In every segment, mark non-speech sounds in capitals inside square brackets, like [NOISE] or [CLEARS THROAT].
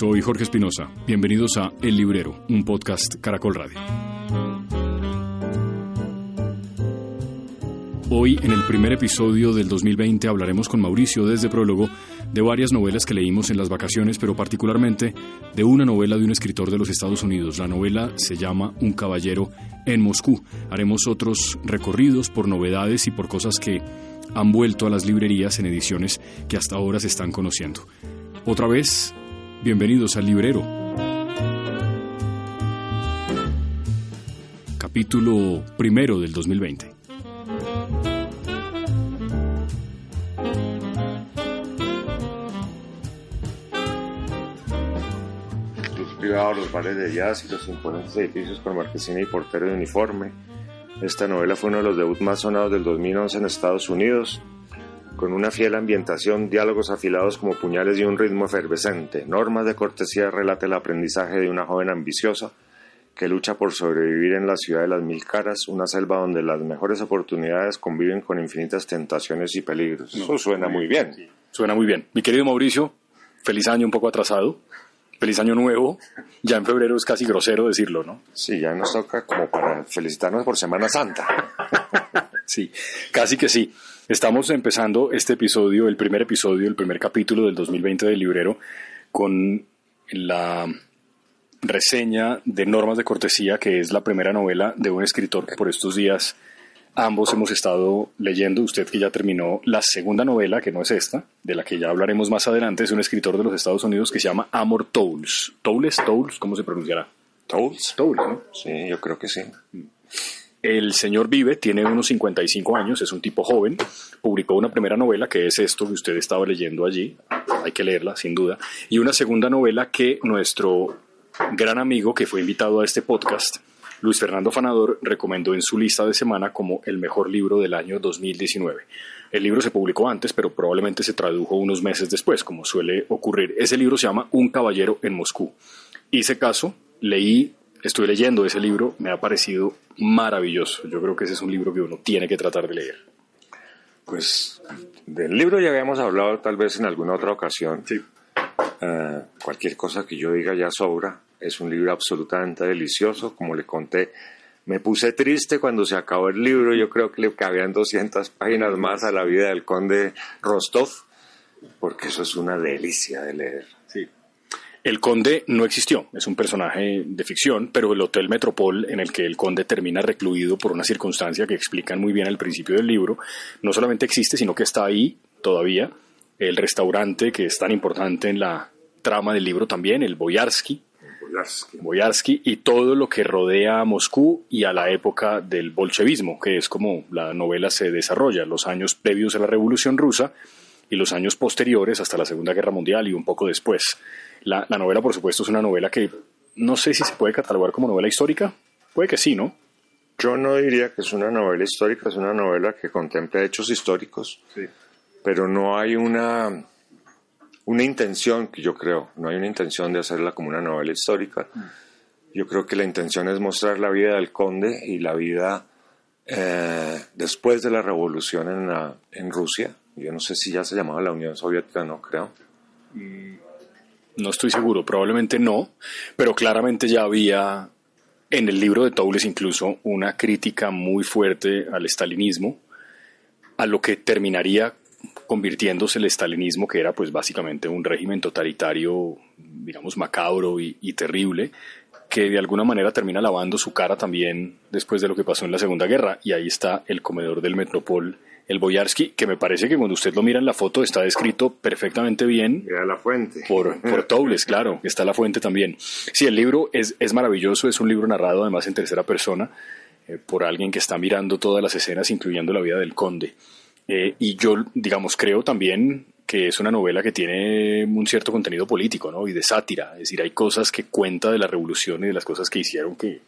soy Jorge Espinosa. Bienvenidos a El Librero, un podcast Caracol Radio. Hoy, en el primer episodio del 2020, hablaremos con Mauricio desde Prólogo de varias novelas que leímos en las vacaciones, pero particularmente de una novela de un escritor de los Estados Unidos. La novela se llama Un caballero en Moscú. Haremos otros recorridos por novedades y por cosas que han vuelto a las librerías en ediciones que hasta ahora se están conociendo. Otra vez, bienvenidos al librero. Capítulo primero del 2020. Los los bares de jazz y los imponentes edificios con marquesina y portero de uniforme. Esta novela fue uno de los debuts más sonados del 2011 en Estados Unidos con una fiel ambientación, diálogos afilados como puñales y un ritmo efervescente. Normas de cortesía relata el aprendizaje de una joven ambiciosa que lucha por sobrevivir en la ciudad de las mil caras, una selva donde las mejores oportunidades conviven con infinitas tentaciones y peligros. Eso suena muy bien. Suena muy bien. Mi querido Mauricio, feliz año un poco atrasado. Feliz año nuevo. Ya en febrero es casi grosero decirlo, ¿no? Sí, ya nos toca como para felicitarnos por Semana Santa. [LAUGHS] sí, casi que sí. Estamos empezando este episodio, el primer episodio, el primer capítulo del 2020 del Librero, con la reseña de Normas de Cortesía, que es la primera novela de un escritor que por estos días ambos hemos estado leyendo. Usted que ya terminó la segunda novela, que no es esta, de la que ya hablaremos más adelante, es un escritor de los Estados Unidos que se llama Amor Towles. ¿Towles? ¿Towles? ¿Cómo se pronunciará? Towles. Towles, ¿no? Sí, yo creo que sí. El señor vive, tiene unos 55 años, es un tipo joven, publicó una primera novela que es esto que usted estaba leyendo allí, hay que leerla sin duda, y una segunda novela que nuestro gran amigo que fue invitado a este podcast, Luis Fernando Fanador, recomendó en su lista de semana como el mejor libro del año 2019. El libro se publicó antes, pero probablemente se tradujo unos meses después, como suele ocurrir. Ese libro se llama Un caballero en Moscú. Hice caso, leí estoy leyendo ese libro, me ha parecido maravilloso. Yo creo que ese es un libro que uno tiene que tratar de leer. Pues del libro ya habíamos hablado tal vez en alguna otra ocasión. Sí. Eh, cualquier cosa que yo diga ya sobra. Es un libro absolutamente delicioso, como le conté. Me puse triste cuando se acabó el libro. Yo creo que le cabían 200 páginas más a la vida del conde Rostov, porque eso es una delicia de leer. El conde no existió, es un personaje de ficción, pero el Hotel Metropol en el que el conde termina recluido por una circunstancia que explican muy bien al principio del libro, no solamente existe, sino que está ahí todavía. El restaurante que es tan importante en la trama del libro también, el Boyarsky, Boyarsky, y todo lo que rodea a Moscú y a la época del bolchevismo, que es como la novela se desarrolla, los años previos a la Revolución Rusa y los años posteriores hasta la Segunda Guerra Mundial y un poco después. La, novela, por supuesto, es una novela que no sé si se puede catalogar como novela histórica. Puede que sí, ¿no? Yo no diría que es una novela histórica, es una novela que contempla hechos históricos, sí. pero no hay una, una intención, que yo creo, no hay una intención de hacerla como una novela histórica. Mm. Yo creo que la intención es mostrar la vida del conde y la vida eh, después de la revolución en, la, en Rusia. Yo no sé si ya se llamaba la Unión Soviética, no creo. No estoy seguro, probablemente no, pero claramente ya había en el libro de Toules incluso una crítica muy fuerte al estalinismo, a lo que terminaría convirtiéndose el estalinismo, que era pues básicamente un régimen totalitario, digamos, macabro y, y terrible, que de alguna manera termina lavando su cara también después de lo que pasó en la Segunda Guerra. Y ahí está el comedor del Metropol el Boyarsky, que me parece que cuando usted lo mira en la foto está descrito perfectamente bien. Mira la fuente. Por, [LAUGHS] por Towles, claro, está la fuente también. Sí, el libro es, es maravilloso, es un libro narrado además en tercera persona eh, por alguien que está mirando todas las escenas, incluyendo la vida del conde. Eh, y yo, digamos, creo también que es una novela que tiene un cierto contenido político, ¿no? Y de sátira. Es decir, hay cosas que cuenta de la revolución y de las cosas que hicieron que,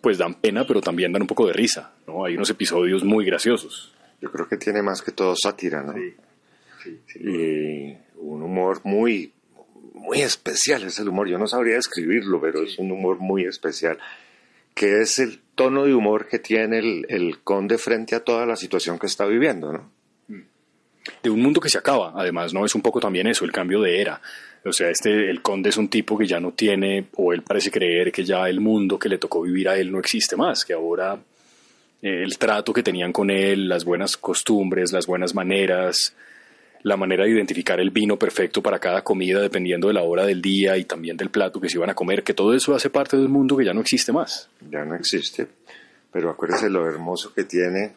pues dan pena, pero también dan un poco de risa, ¿no? Hay unos episodios muy graciosos. Yo creo que tiene más que todo sátira, ¿no? Sí, sí, sí. Y un humor muy, muy especial es el humor. Yo no sabría describirlo, pero es un humor muy especial, que es el tono de humor que tiene el, el, conde frente a toda la situación que está viviendo, ¿no? Mm. de un mundo que se acaba. Además, no es un poco también eso, el cambio de era. O sea, este, el conde es un tipo que ya no tiene, o él parece creer que ya el mundo que le tocó vivir a él no existe más, que ahora el trato que tenían con él, las buenas costumbres, las buenas maneras, la manera de identificar el vino perfecto para cada comida dependiendo de la hora del día y también del plato que se iban a comer, que todo eso hace parte del mundo que ya no existe más. Ya no existe, pero acuérdese lo hermoso que tiene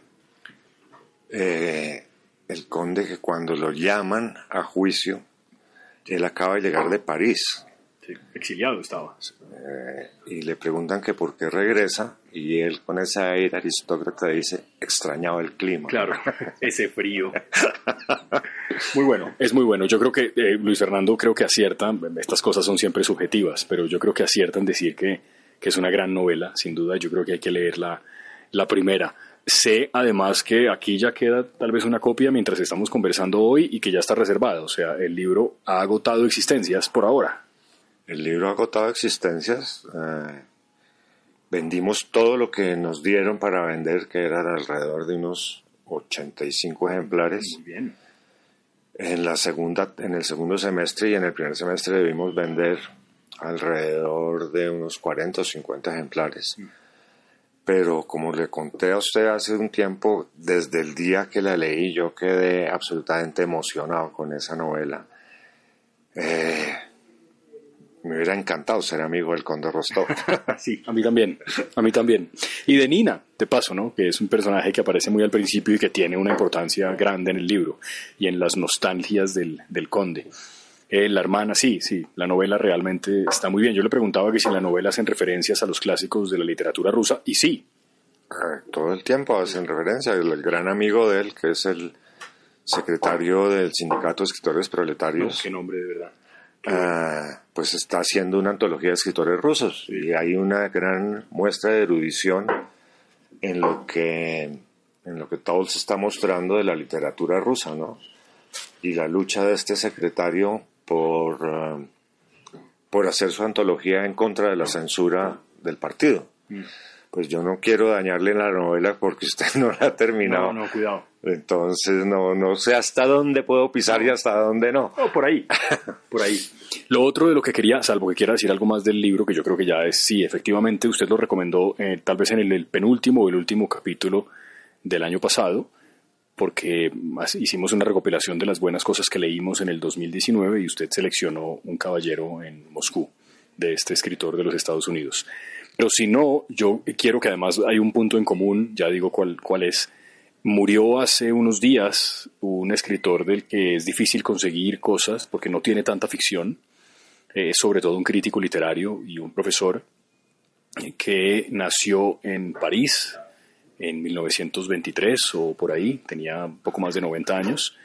eh, el conde que cuando lo llaman a juicio, él acaba de llegar de París. exiliado estaba. Eh, y le preguntan que por qué regresa y él con esa aire aristócrata dice, extrañaba el clima. Claro, [LAUGHS] ese frío. [LAUGHS] muy bueno, es muy bueno. Yo creo que eh, Luis Fernando creo que acierta, estas cosas son siempre subjetivas, pero yo creo que acierta en decir que, que es una gran novela, sin duda. Yo creo que hay que leer la, la primera. Sé además que aquí ya queda tal vez una copia mientras estamos conversando hoy y que ya está reservada. O sea, el libro ha agotado existencias por ahora. El libro ha agotado existencias. Eh, vendimos todo lo que nos dieron para vender, que eran alrededor de unos 85 ejemplares. Muy bien. En, la segunda, en el segundo semestre y en el primer semestre debimos vender alrededor de unos 40 o 50 ejemplares. Mm pero como le conté a usted hace un tiempo, desde el día que la leí yo quedé absolutamente emocionado con esa novela. Eh, me hubiera encantado ser amigo del Conde Rostov. [LAUGHS] sí, a mí también, a mí también. Y de Nina, de paso, ¿no? Que es un personaje que aparece muy al principio y que tiene una importancia grande en el libro y en las nostalgias del, del Conde. Eh, la hermana, sí, sí, la novela realmente está muy bien. Yo le preguntaba que si la novela hacen referencias a los clásicos de la literatura rusa, y sí. Ah, todo el tiempo hacen referencia. El, gran amigo de él, que es el secretario del Sindicato de Escritores Proletarios. qué nombre de verdad. Ah, pues está haciendo una antología de escritores rusos y hay una gran muestra de erudición en lo que en lo que se está mostrando de la literatura rusa, ¿no? Y la lucha de este secretario por, eh, por hacer su antología en contra de la censura del partido. Mm. Pues yo no quiero dañarle la novela porque usted [LAUGHS] no la ha terminado. No, no, cuidado. Entonces no, no sé hasta dónde puedo pisar y hasta dónde no. Por ahí, por ahí. Lo otro de lo que quería, salvo que quiera decir algo más del libro, que yo creo que ya es, sí, efectivamente usted lo recomendó eh, tal vez en el, el penúltimo o el último capítulo del año pasado, porque hicimos una recopilación de las buenas cosas que leímos en el 2019 y usted seleccionó Un caballero en Moscú, de este escritor de los Estados Unidos. Pero si no, yo quiero que además hay un punto en común, ya digo cuál, cuál es. Murió hace unos días un escritor del que es difícil conseguir cosas porque no tiene tanta ficción, es sobre todo un crítico literario y un profesor que nació en París, en 1923 o por ahí, tenía poco más de 90 años,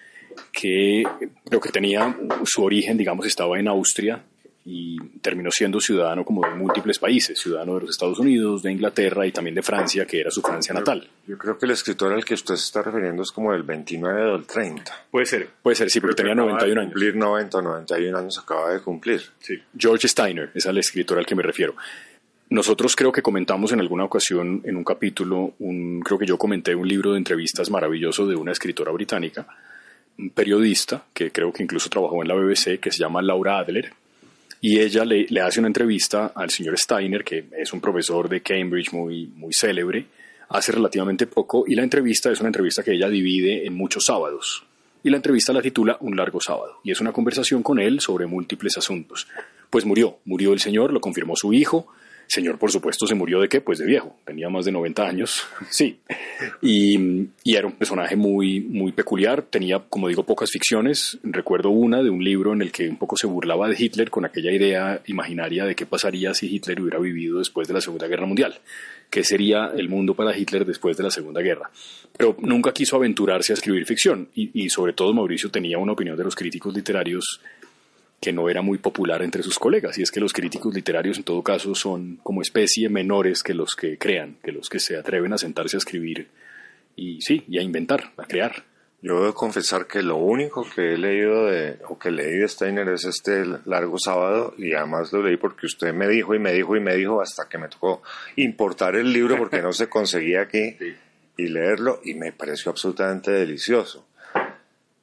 que creo que tenía su origen, digamos, estaba en Austria y terminó siendo ciudadano como de múltiples países, ciudadano de los Estados Unidos, de Inglaterra y también de Francia, que era su Francia natal. Yo creo que el escritor al que usted se está refiriendo es como del 29 o del 30. Puede ser, puede ser, sí, porque tenía 91 años. Cumplir 90 o 91 años acaba de cumplir. Sí, George Steiner es el escritor al que me refiero. Nosotros creo que comentamos en alguna ocasión en un capítulo, un, creo que yo comenté un libro de entrevistas maravilloso de una escritora británica, un periodista que creo que incluso trabajó en la BBC, que se llama Laura Adler, y ella le, hace una entrevista al señor Steiner, que es un profesor de Cambridge muy, muy célebre, hace relativamente poco, y la entrevista es una entrevista que ella divide en muchos sábados. Y la entrevista la titula Un largo sábado, y es una conversación con él sobre múltiples asuntos. Pues murió, murió el señor, lo confirmó su hijo, Señor, por supuesto, se murió de qué? Pues de viejo. Tenía más de 90 años. [LAUGHS] sí. Y, era un personaje muy, muy peculiar. Tenía, como digo, pocas ficciones. Recuerdo una de un libro en el que un poco se burlaba de Hitler con aquella idea imaginaria de qué pasaría si Hitler hubiera vivido después de la Segunda Guerra Mundial. ¿Qué sería el mundo para Hitler después de la Segunda Guerra? Pero nunca quiso aventurarse a escribir ficción. Y, y sobre todo Mauricio tenía una opinión de los críticos literarios que no era muy popular entre sus colegas, y es que los críticos literarios en todo caso son como especie menores que los que crean, que los que se atreven a sentarse a escribir y sí, y a inventar, a crear. Yo debo confesar que lo único que he leído de, o que leí de Steiner es este largo sábado, y además lo leí porque usted me dijo y me dijo y me dijo hasta que me tocó importar el libro porque no se conseguía aquí [LAUGHS] y leerlo, y me pareció absolutamente delicioso.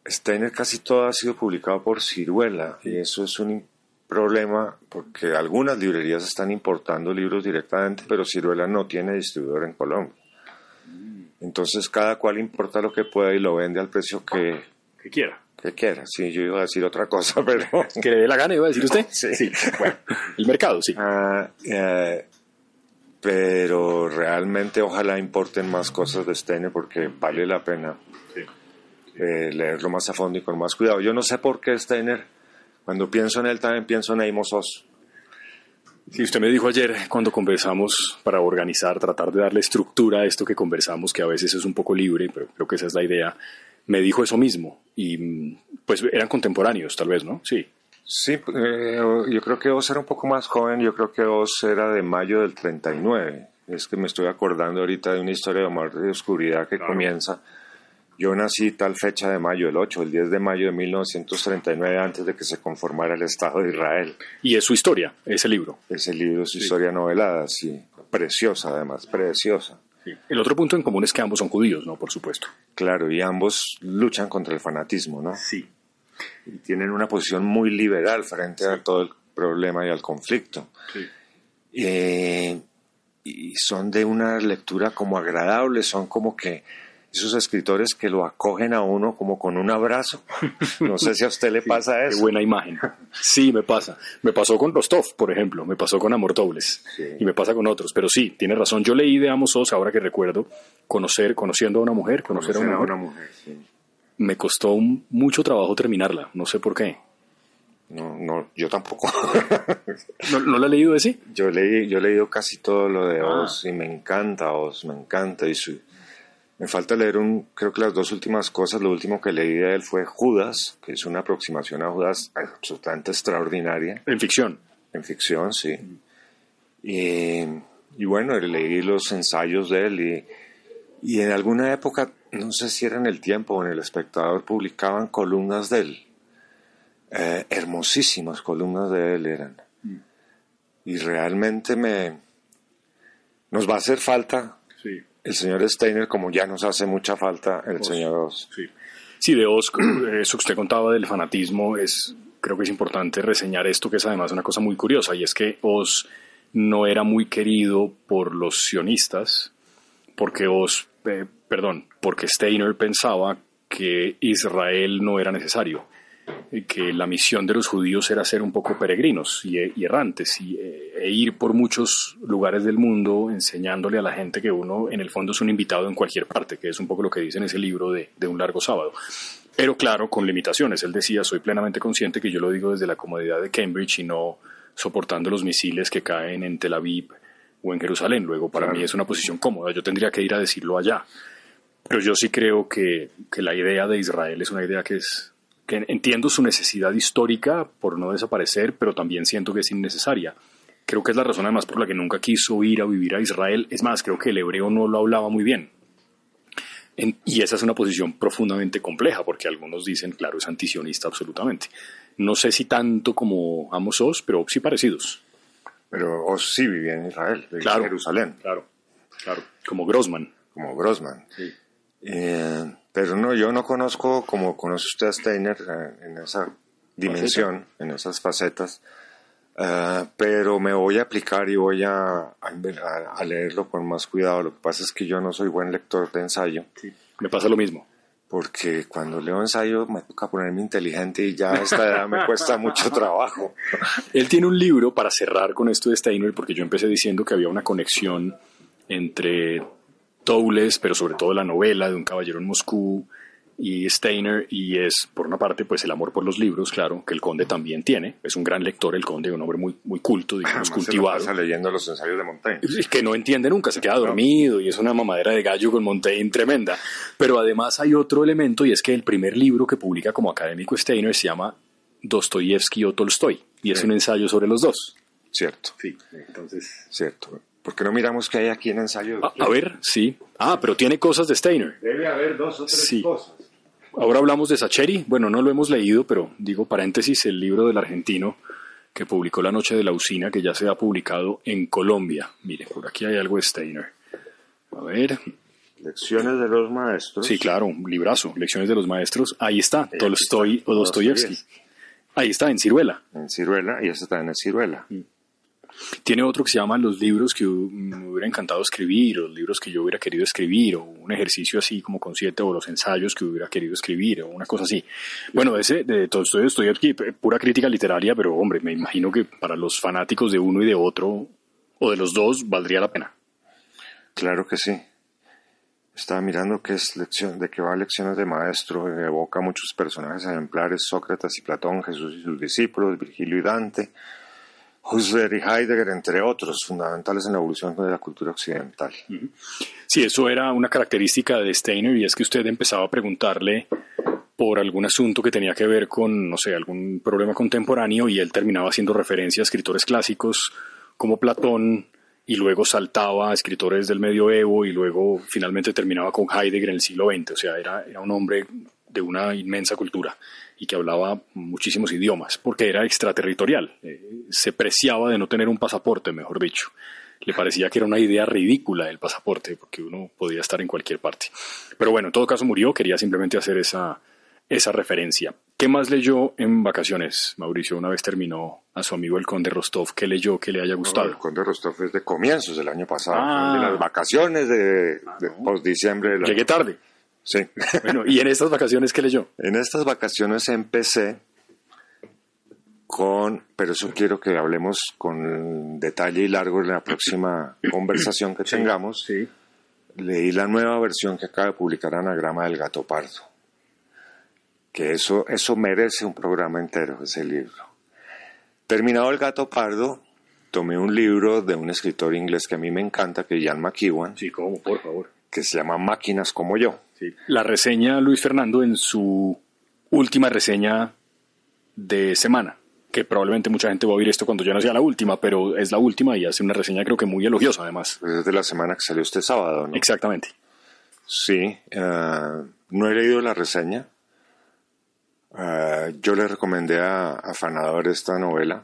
Steiner casi todo ha sido publicado por Ciruela y eso es un problema porque algunas librerías están importando libros directamente, pero Ciruela no tiene distribuidor en Colombia. Entonces cada cual importa lo que pueda y lo vende al precio que, que quiera. Que quiera, sí, yo iba a decir otra cosa, [LAUGHS] pero... que le dé la gana, iba a decir usted. Sí. Bueno, el mercado, sí. Ah, eh, pero realmente ojalá importen más cosas de Steiner porque vale la pena eh, leerlo más a fondo y con más cuidado. Yo no sé por qué Steiner, cuando pienso en él también pienso en Amos Oz. Sí, usted me dijo ayer cuando conversamos para organizar, tratar de darle estructura a esto que conversamos, que a veces es un poco libre, pero creo que esa es la idea, me dijo eso mismo. Y pues eran contemporáneos, tal vez, ¿no? Sí. Sí, eh, yo creo que Oz era un poco más joven, yo creo que Oz era de mayo del 39. Es que me estoy acordando ahorita de una historia de amor y oscuridad que comienza. Yo nací tal fecha de mayo, el 8, el 10 de mayo de 1939, antes de que se conformara el Estado de Israel. Y es su historia, ese libro. Ese libro, su historia novelada, sí. Preciosa, además, preciosa. El otro punto en común es que ambos son judíos, ¿no? Por supuesto. Claro, y ambos luchan contra el fanatismo, ¿no? Sí y tienen una posición muy liberal frente a todo el problema y al conflicto. Eh, y son de una lectura como agradable, son como que esos escritores que lo acogen a uno como con un abrazo. No sé si a usted le [LAUGHS] pasa eso. Qué buena imagen. Sí, me pasa. Me pasó con Rostov, por ejemplo, me pasó con Amor Dobles y me pasa con otros. Pero sí, tiene razón. Yo leí de Amos Oz, ahora que recuerdo, conocer, conociendo a una mujer, conocer, a una, una mujer. sí me costó mucho trabajo terminarla, no sé por qué. No, no, yo tampoco. [LAUGHS] ¿No, ¿No, la he leído ese? Yo leí, yo he leído casi todo lo de ah. Oz y me encanta Oz, me encanta y su, me falta leer un, creo que las dos últimas cosas, lo último que leí de él fue Judas, que es una aproximación a Judas absolutamente extraordinaria. En ficción. En ficción, sí. Y, y bueno, leí los ensayos de él y, y en alguna época no sé si era en el tiempo o en el espectador, publicaban columnas de él. Eh, hermosísimas columnas de él eran. Mm. Y realmente me... Nos va a hacer falta el señor Steiner como ya nos hace mucha falta el señor Oz. Sí. sí, de Oz, [CLEARS THROAT] eso que usted contaba del fanatismo, es, creo que es importante reseñar esto, que es además una cosa muy curiosa, y es que Oz no era muy querido por los sionistas, porque Oz eh, perdón, porque Steiner pensaba que Israel no era necesario, que la misión de los judíos era ser un poco peregrinos y, errantes y, e ir por muchos lugares del mundo enseñándole a la gente que uno en el fondo es un invitado en cualquier parte, que es un poco lo que dice en ese libro de, de un largo sábado. Pero claro, con limitaciones. Él decía, soy plenamente consciente que yo lo digo desde la comodidad de Cambridge y no soportando los misiles que caen en Tel Aviv o en Jerusalén. Luego, para mí es una posición cómoda. Yo tendría que ir a decirlo allá. Pero yo sí creo que, que la idea de Israel es una idea que es que entiendo su necesidad histórica por no desaparecer, pero también siento que es innecesaria. Creo que es la razón además por la que nunca quiso ir a vivir a Israel. Es más, creo que el hebreo no lo hablaba muy bien. y esa es una posición profundamente compleja, porque algunos dicen, claro, es antisionista absolutamente. No sé si tanto como Amos Oz, pero sí parecidos. Pero Oz sí vivía en Israel, vivía en Jerusalén. Claro, claro. Como Grossman. Como Grossman. Sí. Eh, pero no, yo no conozco como conoce usted a Steiner eh, en esa dimensión, en esas facetas, eh, pero me voy a aplicar y voy a, a, leerlo con más cuidado. Lo que pasa es que yo no soy buen lector de ensayo. me pasa lo mismo. Porque cuando leo ensayo me toca ponerme inteligente y ya a esta edad me cuesta mucho trabajo. [LAUGHS] Él tiene un libro para cerrar con esto de Steiner, porque yo empecé diciendo que había una conexión entre Towles, pero sobre todo la novela de un caballero en Moscú y Steiner, y es, por una parte, pues el amor por los libros, claro, que el conde también tiene. Es un gran lector, el conde, un hombre muy, muy culto, [CLEARS THROAT] digamos, cultivado. Se leyendo los ensayos de Montaigne. Que no entiende nunca, se queda dormido y es una mamadera de gallo con Montaigne tremenda. Pero además hay otro elemento, y es que el primer libro que publica como académico Steiner se llama Dostoyevsky o Tolstoy, y es un ensayo sobre los dos. Cierto. Sí, entonces. Cierto. ¿Por qué no miramos qué hay aquí en ensayo? A, ver, sí. Ah, pero tiene cosas de Steiner. Debe haber dos o tres cosas. Ahora hablamos de Sacheri. Bueno, no lo hemos leído, pero digo paréntesis, el libro del argentino que publicó La Noche de la Usina, que ya se ha publicado en Colombia. Mire, por aquí hay algo de Steiner. A ver, Lecciones de los maestros. Sí, claro, un librazo, Lecciones de los maestros. Ahí está, Tolstoy o Dostoyevsky. Ahí está, en Ciruela. En Ciruela, y eso está en Ciruela. Mm. Tiene otro que se llama Los libros que me hubiera encantado escribir, o los libros que yo hubiera querido escribir, o un ejercicio así como con siete, o los ensayos que hubiera querido escribir, o una cosa así. Bueno, ese de Tolstoy estoy aquí, pura crítica literaria, pero hombre, me imagino que para los fanáticos de uno y de otro, o de los dos, valdría la pena. Claro que sí. Estaba mirando qué es lección, de qué va lecciones de maestro, evoca muchos personajes ejemplares, Sócrates y Platón, Jesús y sus discípulos, Virgilio y Dante, Husserl y Heidegger, entre otros, fundamentales en la evolución de la cultura occidental. Sí, eso era una característica de Steiner y es que usted empezaba a preguntarle por algún asunto que tenía que ver con, no sé, algún problema contemporáneo y él terminaba haciendo referencia a escritores clásicos como Platón, y luego saltaba a escritores del medioevo y luego finalmente terminaba con Heidegger en el siglo XX. O sea, era, era un hombre de una inmensa cultura y que hablaba muchísimos idiomas, porque era extraterritorial. Eh, se preciaba de no tener un pasaporte, mejor dicho. Le parecía que era una idea ridícula el pasaporte, porque uno podía estar en cualquier parte. Pero bueno, en todo caso murió, quería simplemente hacer esa, esa referencia. ¿Qué más leyó en vacaciones, Mauricio? Una vez terminó a su amigo el Conde Rostov. ¿Qué leyó que le haya gustado? el Conde Rostov es de comienzos del año pasado, ah. de las vacaciones de, ah, post-diciembre. Llegué tarde. Sí. [LAUGHS] Bueno, ¿y en estas vacaciones qué leyó? En estas vacaciones empecé con, pero eso quiero que hablemos con detalle y largo en la próxima [COUGHS] conversación que tengamos. Sí. Leí la nueva versión que acaba de publicar Anagrama del Gato Pardo que eso, eso merece un programa entero, ese libro. Terminado El Gato Pardo, tomé un libro de un escritor inglés que a mí me encanta, que es Jan McEwan. Sí, ¿cómo? Por favor. Que se llama Máquinas como yo. Sí. La reseña Luis Fernando en su última reseña de semana, que probablemente mucha gente va a oír esto cuando ya no sea la última, pero es la última y hace una reseña creo que muy elogiosa además. Es de la semana que salió este sábado, ¿no? Exactamente. Sí, eh, no he leído la reseña, Ah, yo le recomendé a, Fanador esta novela,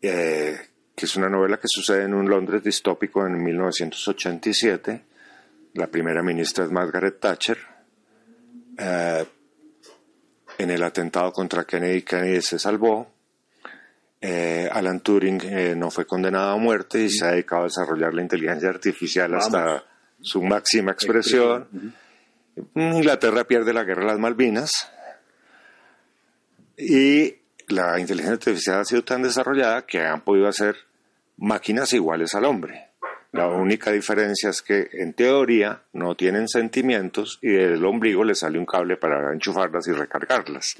eh, que es una novela que sucede en un Londres distópico en 1987. La primera ministra es Margaret Thatcher. Eh, en el atentado contra Kennedy, Kennedy se salvó. Eh, Alan Turing no fue condenado a muerte y se ha dedicado a desarrollar la inteligencia artificial hasta su máxima expresión. Inglaterra pierde la guerra de las Malvinas y la inteligencia artificial ha sido tan desarrollada que han podido hacer máquinas iguales al hombre. La única diferencia es que en teoría no tienen sentimientos y del ombligo le sale un cable para enchufarlas y recargarlas.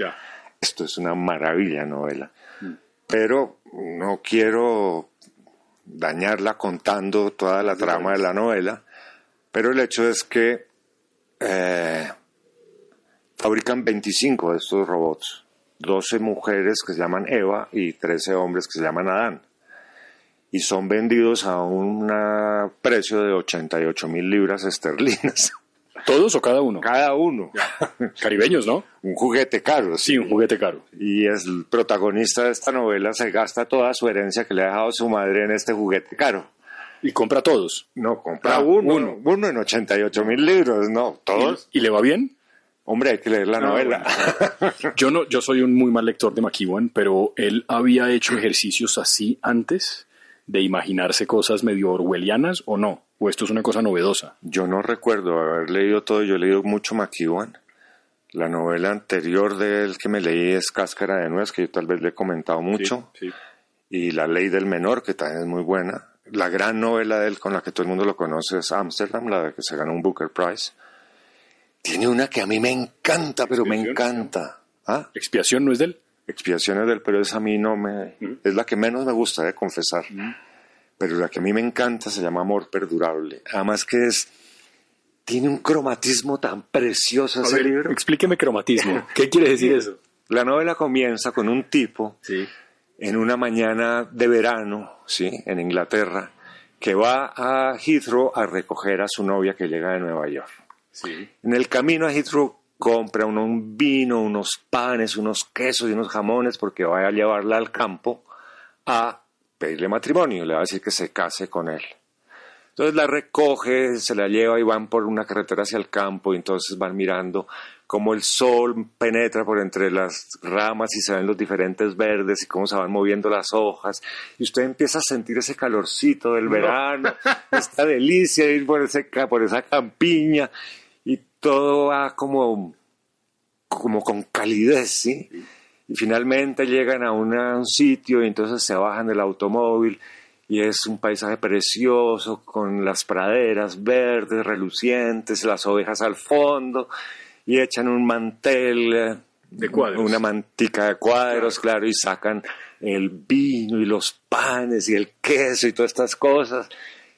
Esto es una maravilla novela. Mm. Pero no quiero dañarla contando toda la trama de la novela, pero el hecho es que eh, fabrican 25 de estos robots 12 mujeres que se llaman Eva y 13 hombres que se llaman Adán. Y son vendidos a un precio de 88 mil libras esterlinas. [LAUGHS] ¿Todos o cada uno? Cada uno. Caribeños, ¿no? Un juguete caro. Sí, un juguete caro. Y el protagonista de esta novela se gasta toda su herencia que le ha dejado su madre en este juguete caro. ¿Y compra todos? No, compra ah, uno, uno. Uno en 88 mil libros, no, todos. ¿Y le va bien? Hombre, hay que leer la novela. [LAUGHS] yo no, yo soy un muy mal lector de McEwan, pero él había hecho ejercicios así antes de imaginarse cosas medio orwellianas o no, o esto es una cosa novedosa. Yo no recuerdo haber leído todo, yo he leído mucho McEwan. La novela anterior de él que me leí es Cáscara de Nuez, que yo tal vez le he comentado mucho. Y La Ley del Menor, que también es muy buena. La gran novela de él con la que todo el mundo lo conoce es Amsterdam, la de que se ganó un Booker Prize. Tiene una que a mí me encanta, pero me encanta. ¿Ah? ¿Expiación no es de él? Expiación es de él, pero esa a mí no me... Es la que menos me gusta de confesar. Pero la que a mí me encanta se llama Amor Perdurable. Además que es... Tiene un cromatismo tan precioso ese libro. Explíqueme cromatismo. ¿Qué quiere decir eso? La novela comienza con un tipo en una mañana de verano, ¿sí? En Inglaterra, que va a Heathrow a recoger a su novia que llega de Nueva York. En el camino a Heathrow compra uno un vino, unos panes, unos quesos y unos jamones porque va a llevarla al campo a pedirle matrimonio. Le va a decir que se case con él. Entonces la recoge, se la lleva y van por una carretera hacia el campo y entonces van mirando cómo el sol penetra por entre las ramas y se ven los diferentes verdes y cómo se van moviendo las hojas. Y usted empieza a sentir ese calorcito del verano, [LAUGHS] esta delicia de ir por, ese, por esa campiña todo va como, como con calidez, ¿sí? Y finalmente llegan a un sitio y entonces se bajan del automóvil y es un paisaje precioso con las praderas verdes, relucientes, las ovejas al fondo y echan un mantel eh, de cuadros. una mantica de cuadros, claro. y sacan el vino y los panes y el queso y todas estas cosas.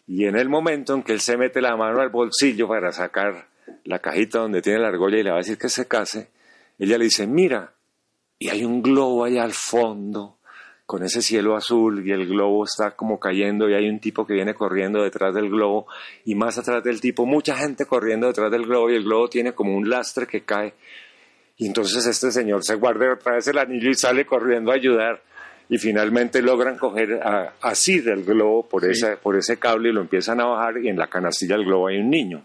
Y en el momento en que él se mete la mano al bolsillo para sacar la cajita donde tiene la argolla y le va a decir que se case, ella le dice, mira, y hay un globo allá al fondo con ese cielo azul y el globo está como cayendo y hay un tipo que viene corriendo detrás del globo y más atrás del tipo mucha gente corriendo detrás del globo y el globo tiene como un lastre que cae. Y entonces este señor se guarda otra vez el anillo y sale corriendo a ayudar y finalmente logran coger así del globo por, por ese cable y lo empiezan a bajar y en la canastilla del globo hay un niño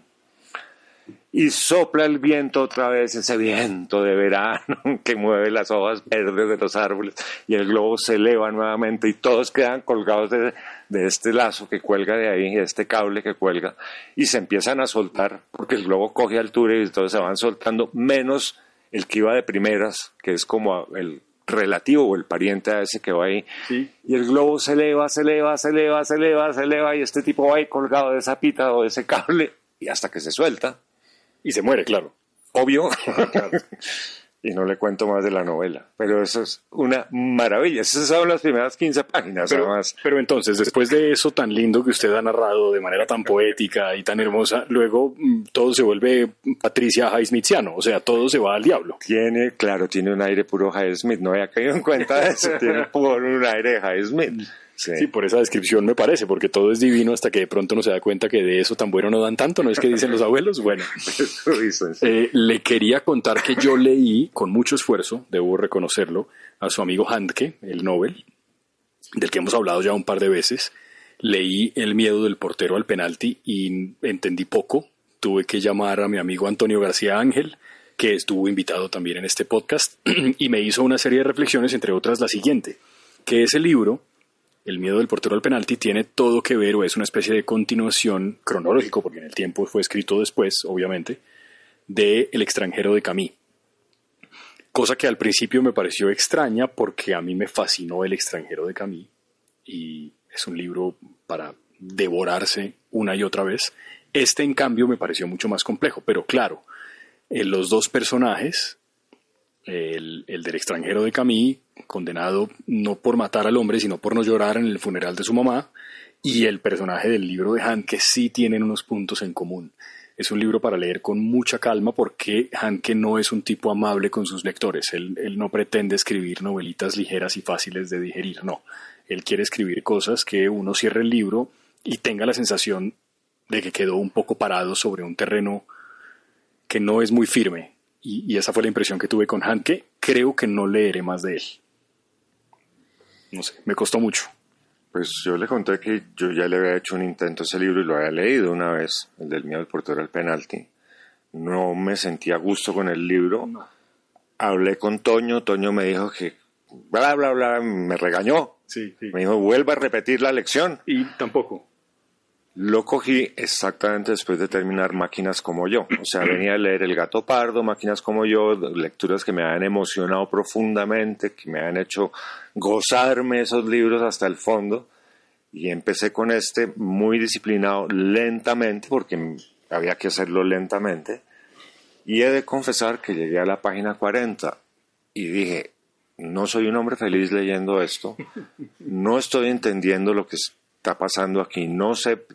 y sopla el viento otra vez, ese viento de verano [LAUGHS] que mueve las hojas verdes de los árboles y el globo se eleva nuevamente y todos quedan colgados de, este lazo que cuelga de ahí, de este cable que cuelga y se empiezan a soltar porque el globo coge altura y todos se van soltando, menos el que iba de primeras, que es como el relativo o el pariente a ese que va ahí. Y el globo se eleva, se eleva, se eleva, se eleva, se eleva y este tipo va ahí colgado de esa pita o de ese cable y hasta que se suelta y se muere, claro. Obvio. [LAUGHS] y no le cuento más de la novela. Pero eso es una maravilla. Esas son las primeras 15 páginas, pero, además. Pero entonces, después de eso tan lindo que usted ha narrado de manera tan poética y tan hermosa, luego mm, todo se vuelve Patricia Highsmithiano, o sea, todo se va al diablo. Tiene, claro, tiene un aire puro Highsmith. No había caído en cuenta de eso. [LAUGHS] tiene puro un aire Highsmith. Sí. por esa descripción me parece, porque todo es divino hasta que de pronto no se da cuenta que de eso tan bueno no dan tanto, ¿no es que dicen los abuelos? Bueno, [LAUGHS] eh, le quería contar que yo leí con mucho esfuerzo, debo reconocerlo, a su amigo Handke, el Nobel, del que hemos hablado ya un par de veces. Leí El miedo del portero al penalti y entendí poco. Tuve que llamar a mi amigo Antonio García Ángel, que estuvo invitado también en este podcast, [CLEARS THROAT] y me hizo una serie de reflexiones, entre otras la siguiente, que ese libro el miedo del portero al penalti tiene todo que ver o es una especie de continuación cronológico, porque en el tiempo fue escrito después, obviamente, de El extranjero de Camille. Cosa que al principio me pareció extraña porque a mí me fascinó El extranjero de Camille y es un libro para devorarse una y otra vez. Este, en cambio, me pareció mucho más complejo, pero claro, en los dos personajes, el, el del extranjero de Camille condenado no por matar al hombre, sino por no llorar en el funeral de su mamá, y el personaje del libro de Han, que sí tienen unos puntos en común. Es un libro para leer con mucha calma porque Hanke no es un tipo amable con sus lectores. Él, él, no pretende escribir novelitas ligeras y fáciles de digerir, no. Él quiere escribir cosas que uno cierre el libro y tenga la sensación de que quedó un poco parado sobre un terreno que no es muy firme. Y, y esa fue la impresión que tuve con Hanke. Creo que no leeré más de él no sé, me costó mucho. Pues yo le conté que yo ya le había hecho un intento a ese libro y lo había leído una vez, el del miedo al portero al penalti. No me sentía a gusto con el libro. Hablé con Toño, Toño me dijo que bla, bla, bla, me regañó. Sí, sí. Me dijo, vuelva a repetir la lección. Y tampoco. Lo cogí exactamente después de terminar Máquinas como yo. O sea, venía a leer El gato pardo, Máquinas como yo, lecturas que me han emocionado profundamente, que me han hecho gozarme esos libros hasta el fondo. Y empecé con este muy disciplinado, lentamente, porque había que hacerlo lentamente. Y he de confesar que llegué a la página 40 y dije, no soy un hombre feliz leyendo esto, no estoy entendiendo lo que está pasando aquí. No sé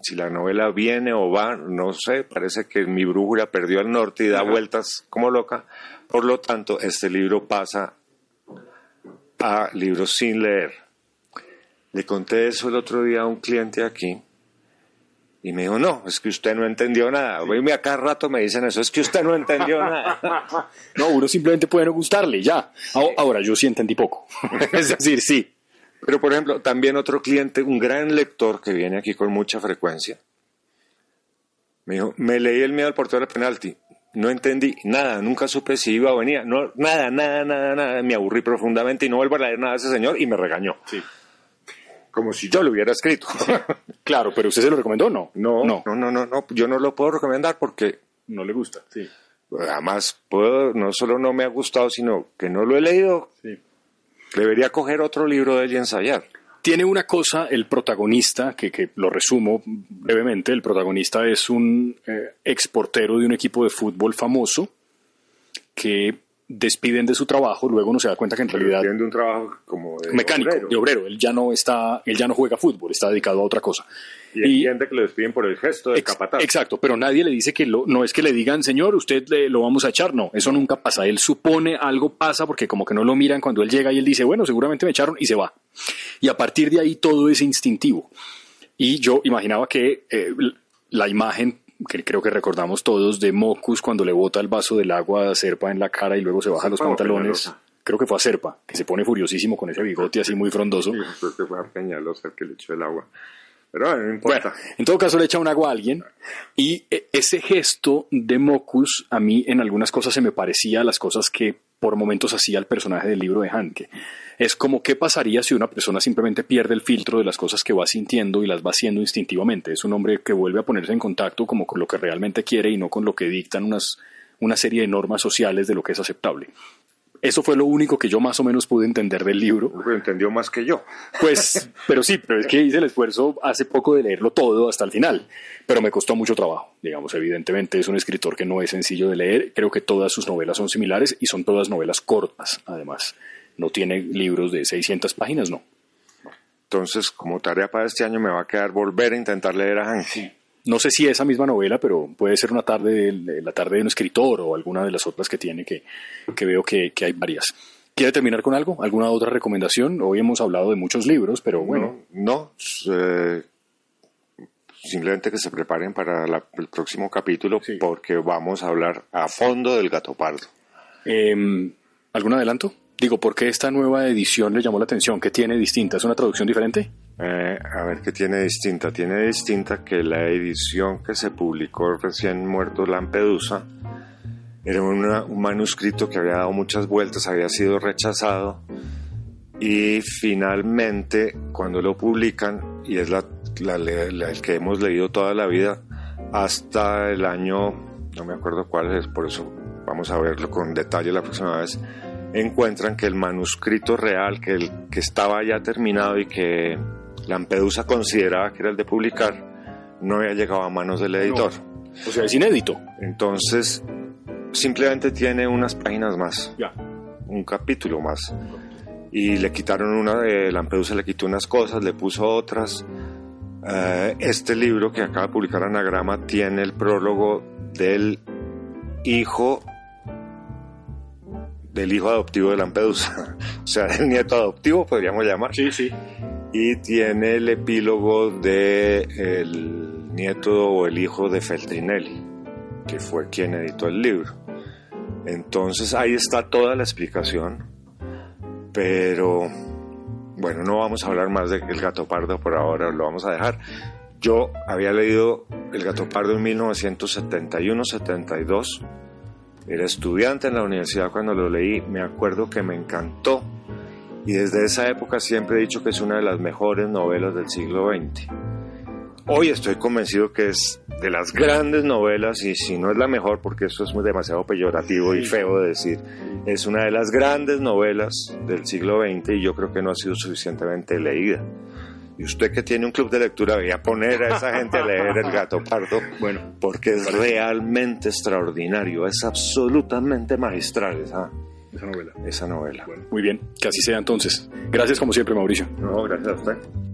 si la novela viene o va, no sé, parece que mi brújula perdió al norte y da vueltas como loca. Por lo tanto, este libro pasa a libros sin leer. Le conté eso el otro día a un cliente aquí y me dijo, no, es que usted no entendió nada. Oye, a cada rato me dicen eso, es que usted no entendió [LAUGHS] nada. no, uno simplemente puede no gustarle, ya. Ahora, yo sí entendí poco. [LAUGHS] es decir, sí, Pero, por ejemplo, también otro cliente, un gran lector que viene aquí con mucha frecuencia, me dijo, me leí el miedo al portero del penalti. No entendí nada, nunca supe si iba o venía. No, nada, nada, nada, nada. Me aburrí profundamente y no vuelvo a leer nada de ese señor y me regañó. Sí. Como si yo lo hubiera escrito. Claro, pero usted se lo recomendó no? No, No. no, no, no, no, yo no lo puedo recomendar porque No le gusta. Sí. además puedo, no solo no me ha gustado, sino que no lo he leído. Sí. Debería coger otro libro de él y ensayar. Tiene una cosa, el protagonista, que, que lo resumo brevemente, el protagonista es un eh, exportero de un equipo de fútbol famoso que despiden de su trabajo, luego uno se da cuenta que en realidad Tiene un trabajo como de mecánico, obrero. de obrero, él ya no está, él ya no juega fútbol, está dedicado a otra cosa. Y entiende que lo despiden por el gesto de Ex- capataz. Exacto, pero nadie le dice que lo, no es que le digan, señor, usted le- lo vamos a echar, no, eso nunca pasa. Él supone algo pasa porque como que no lo miran cuando él llega y él dice, bueno, seguramente me echaron y se va. Y a partir de ahí todo es instintivo. Y yo imaginaba que eh, la imagen que creo que recordamos todos de Mocus cuando le bota el vaso del agua a Serpa en la cara y luego se baja los ¿Serpa o pantalones. Peñalosa? Creo que fue a Serpa, que se pone furiosísimo con ese bigote así muy frondoso. Creo que fue a Peñalosa el que le echó el agua. Pero bueno, no Bueno, importa. en todo caso le echa un agua a alguien y eh, ese gesto de Mocus a mí en algunas cosas se me parecía a las cosas que por momentos hacía el personaje del libro de Hanke. Es como qué pasaría si una persona simplemente pierde el filtro de las cosas que va sintiendo y las va haciendo instintivamente. Es un hombre que vuelve a ponerse en contacto como con lo que realmente quiere y no con lo que dictan unas, una serie de normas sociales de lo que es aceptable. Eso fue lo único que yo más o menos pude entender del libro. Lo entendió más que yo. Pues, pero sí, pero es que hice el esfuerzo hace poco de leerlo todo hasta el final, pero me costó mucho trabajo. Digamos, evidentemente es un escritor que no es sencillo de leer, creo que todas sus novelas son similares y son todas novelas cortas, además. No tiene libros de 600 páginas, no. Entonces, como tarea para este año me va a quedar volver a intentar leer a Hank. No sé si esa misma novela, pero puede ser una tarde, de- la tarde de un escritor o alguna de las otras que tiene que, que veo que, que hay varias. ¿Quiere terminar con algo? ¿Alguna otra recomendación? Hoy hemos hablado de muchos libros, pero bueno, No, no, eh, simplemente que se preparen para la- el próximo capítulo Sí. porque vamos a hablar a fondo del gato pardo. Eh, ¿Algún adelanto? Digo, ¿por qué esta nueva edición le llamó la atención? ¿Qué tiene distinta? ¿Es una traducción diferente? Eh, a ver qué tiene distinta. Tiene distinta que la edición que se publicó recién muerto Lampedusa era una- un manuscrito que había dado muchas vueltas, había sido rechazado y finalmente cuando lo publican, y es la, la- la- el que hemos leído toda la vida, hasta el año, no me acuerdo cuál es, por eso vamos a verlo con detalle la próxima vez, encuentran que el manuscrito real, que, el, que estaba ya terminado y que Lampedusa consideraba que era el de publicar, no había llegado a manos del editor. O sea, es inédito. Entonces, simplemente tiene unas páginas más, Ya. un capítulo más. Y le quitaron una, de Lampedusa le quitó unas cosas, le puso otras. Eh, este libro que acaba de publicar Anagrama tiene el prólogo del hijo del hijo adoptivo de Lampedusa, [LAUGHS] o sea, del nieto adoptivo, podríamos llamar Sí, sí. y tiene el epílogo de el nieto o el hijo de Feltrinelli, que fue quien editó el libro. Entonces ahí está toda la explicación, pero bueno, no vamos a hablar más de El Gato Pardo por ahora, lo vamos a dejar. Yo había leído El Gato Pardo en 1971-72, era estudiante en la universidad cuando lo leí, me acuerdo que me encantó y desde esa época siempre he dicho que es una de las mejores novelas del siglo XX. Hoy estoy convencido que es de las grandes novelas y si no es la mejor, porque eso es demasiado peyorativo y feo de decir, es una de las grandes novelas del siglo XX y yo creo que no ha sido suficientemente leída. Y usted que tiene un club de lectura, voy a poner a esa gente a leer El Gato Pardo, [LAUGHS] Bueno, porque es realmente extraordinario, es absolutamente magistral esa, esa novela. esa novela. Muy bien, que así sea entonces. Gracias como siempre, Mauricio. No, gracias a usted.